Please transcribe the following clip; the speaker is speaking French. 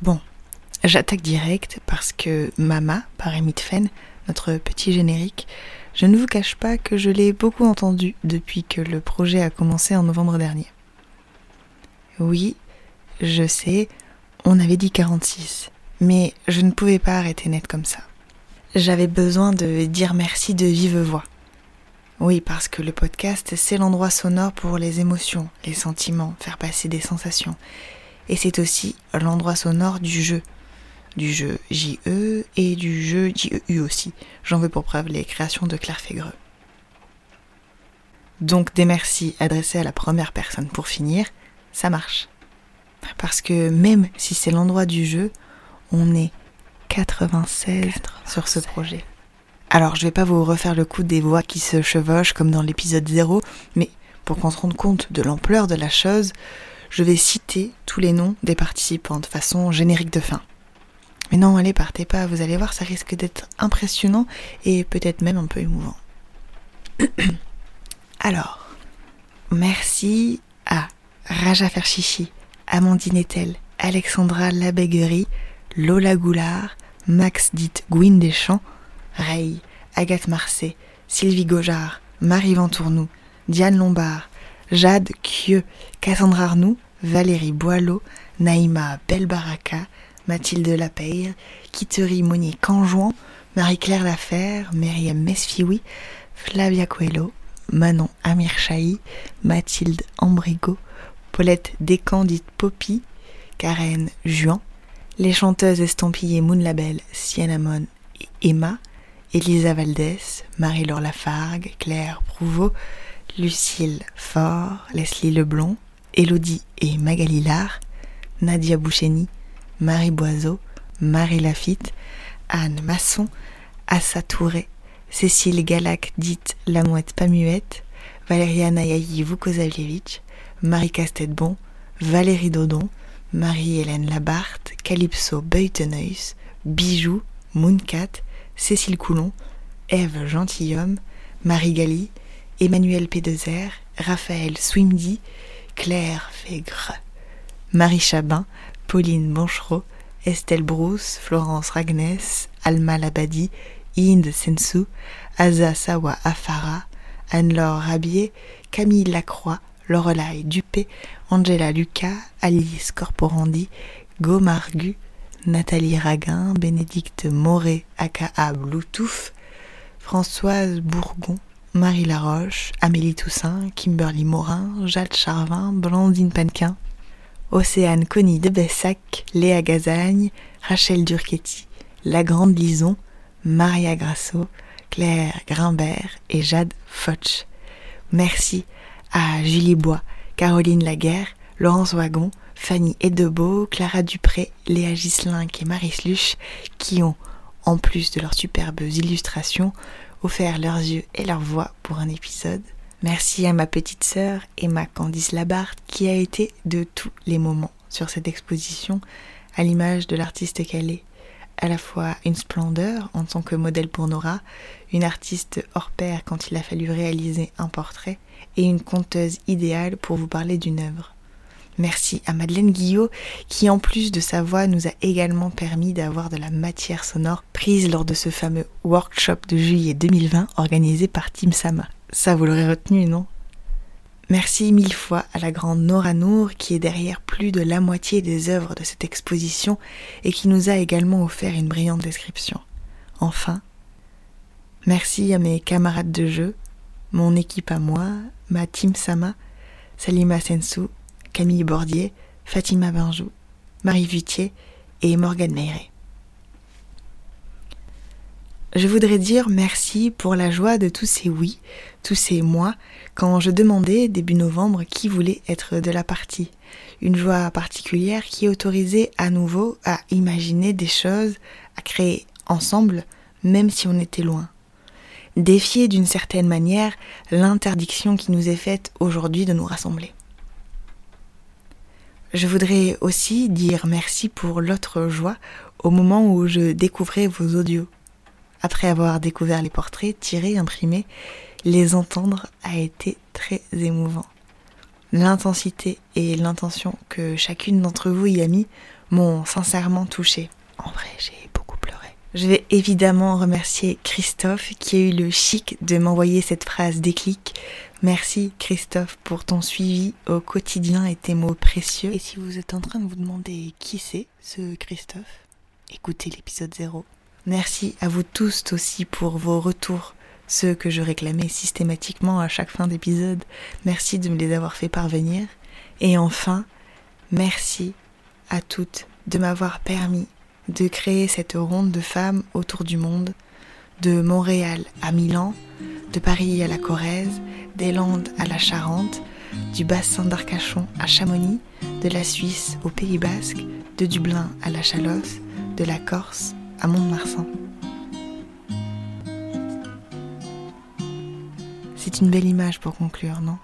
Bon, j'attaque direct parce que Mama, par Amy Tfen, notre petit générique, je ne vous cache pas que je l'ai beaucoup entendu depuis que le projet a commencé en novembre dernier. Oui, je sais, on avait dit 46, mais je ne pouvais pas arrêter net comme ça. J'avais besoin de dire merci de vive voix. Oui, parce que le podcast, c'est l'endroit sonore pour les émotions, les sentiments, faire passer des sensations. Et c'est aussi l'endroit sonore du jeu. Du jeu JE et du jeu JEU aussi. J'en veux pour preuve les créations de Claire Fégreux. Donc des merci adressés à la première personne pour finir, ça marche. Parce que même si c'est l'endroit du jeu, on est 96, sur ce projet. Alors je vais pas vous refaire le coup des voix qui se chevauchent comme dans l'épisode 0, mais pour qu'on se rende compte de l'ampleur de la chose, je vais citer tous les noms des participants de façon générique de fin. Mais non, allez, partez pas, vous allez voir, ça risque d'être impressionnant et peut-être même un peu émouvant. Alors, merci à Raja Ferchichi, Amandine Etel, Alexandra Labéguerie, Lola Goulard, Max dit Gwyn Deschamps, Ray, Agathe Marcet, Sylvie Gaujard, Marie Ventournou, Diane Lombard, Jade Kieux, Cassandra Arnoux, Valérie Boileau, Naïma Belbaraka, Mathilde Lapeyre, Kittery Monnier Canjouan, Marie-Claire Laferre, Myriam Mesfioui, Flavia Coelho, Manon Amir Chahi, Mathilde Ambrigo, Paulette Descandite Poppy, Karen Juan, les chanteuses estampillées Moon Label, Sienna et Emma, Elisa Valdès, Marie-Laure Lafargue, Claire Prouveau, Lucille Faure, Leslie Leblond, Élodie et Magali Lard, Nadia Boucheni, Marie Boiseau, Marie Lafitte, Anne Masson, Assa Touré, Cécile Galac dite La Mouette pas muette, Valériana Yahi Vukosavievitch, Marie Castedbon, Valérie Dodon, Marie-Hélène Labarthe, Calypso Beuteneus, Bijou, Mooncat, Cécile Coulon, Ève Gentilhomme, Marie Gali, Emmanuel Pédezer, Raphaël Swimdy, Claire Fégre, Marie Chabin, Pauline Bonchereau, Estelle Brousse, Florence Ragnès, Alma Labadi, Inde Sensou, Aza Sawa Afara, Anne-Laure Rabier, Camille Lacroix, Lorelai Dupé, Angela Lucas, Alice Corporandi, Gomargu, Nathalie Raguin, Bénédicte Moret, aka Bluetooth, Françoise Bourgon, Marie Laroche, Amélie Toussaint, Kimberly Morin, Jade Charvin, Blandine Panquin, Océane Connie de Bessac, Léa Gazagne, Rachel Durchetti, La Grande Lison, Maria Grasso, Claire Grimbert et Jade Foch. Merci à Julie Bois, Caroline Laguerre, Laurence Wagon, Fanny Edebeau, Clara Dupré, Léa Gislink et Marie Sluch qui ont, en plus de leurs superbes illustrations, offert leurs yeux et leur voix pour un épisode. Merci à ma petite sœur Emma Candice Labarthe qui a été de tous les moments sur cette exposition à l'image de l'artiste qu'elle est. À la fois une splendeur en tant que modèle pour Nora, une artiste hors pair quand il a fallu réaliser un portrait, et une conteuse idéale pour vous parler d'une œuvre. Merci à Madeleine Guillot qui en plus de sa voix nous a également permis d'avoir de la matière sonore prise lors de ce fameux workshop de juillet 2020 organisé par Team Sama. Ça vous l'aurez retenu, non? Merci mille fois à la grande Nora Nour qui est derrière plus de la moitié des œuvres de cette exposition et qui nous a également offert une brillante description. Enfin, merci à mes camarades de jeu, mon équipe à moi, ma team Sama, Salima Sensou, Camille Bordier, Fatima Benjou, Marie Vutier et Morgane Meiré. Je voudrais dire merci pour la joie de tous ces oui, tous ces moi, quand je demandais début novembre qui voulait être de la partie. Une joie particulière qui autorisait à nouveau à imaginer des choses, à créer ensemble, même si on était loin défier d'une certaine manière l'interdiction qui nous est faite aujourd'hui de nous rassembler. Je voudrais aussi dire merci pour l'autre joie au moment où je découvrais vos audios. Après avoir découvert les portraits tirés, imprimés, les entendre a été très émouvant. L'intensité et l'intention que chacune d'entre vous y a mis m'ont sincèrement touchée. En vrai, j'ai beaucoup pleuré. Je vais évidemment remercier Christophe qui a eu le chic de m'envoyer cette phrase déclic. Merci Christophe pour ton suivi au quotidien et tes mots précieux. Et si vous êtes en train de vous demander qui c'est, ce Christophe, écoutez l'épisode 0. Merci à vous tous aussi pour vos retours ceux que je réclamais systématiquement à chaque fin d'épisode. Merci de me les avoir fait parvenir. Et enfin, merci à toutes de m'avoir permis de créer cette ronde de femmes autour du monde, de Montréal à Milan, de Paris à la Corrèze, des Landes à la Charente, du bassin d'Arcachon à Chamonix, de la Suisse au Pays Basque, de Dublin à la Chalosse, de la Corse à Mont-de-Marsan. C'est une belle image pour conclure, non?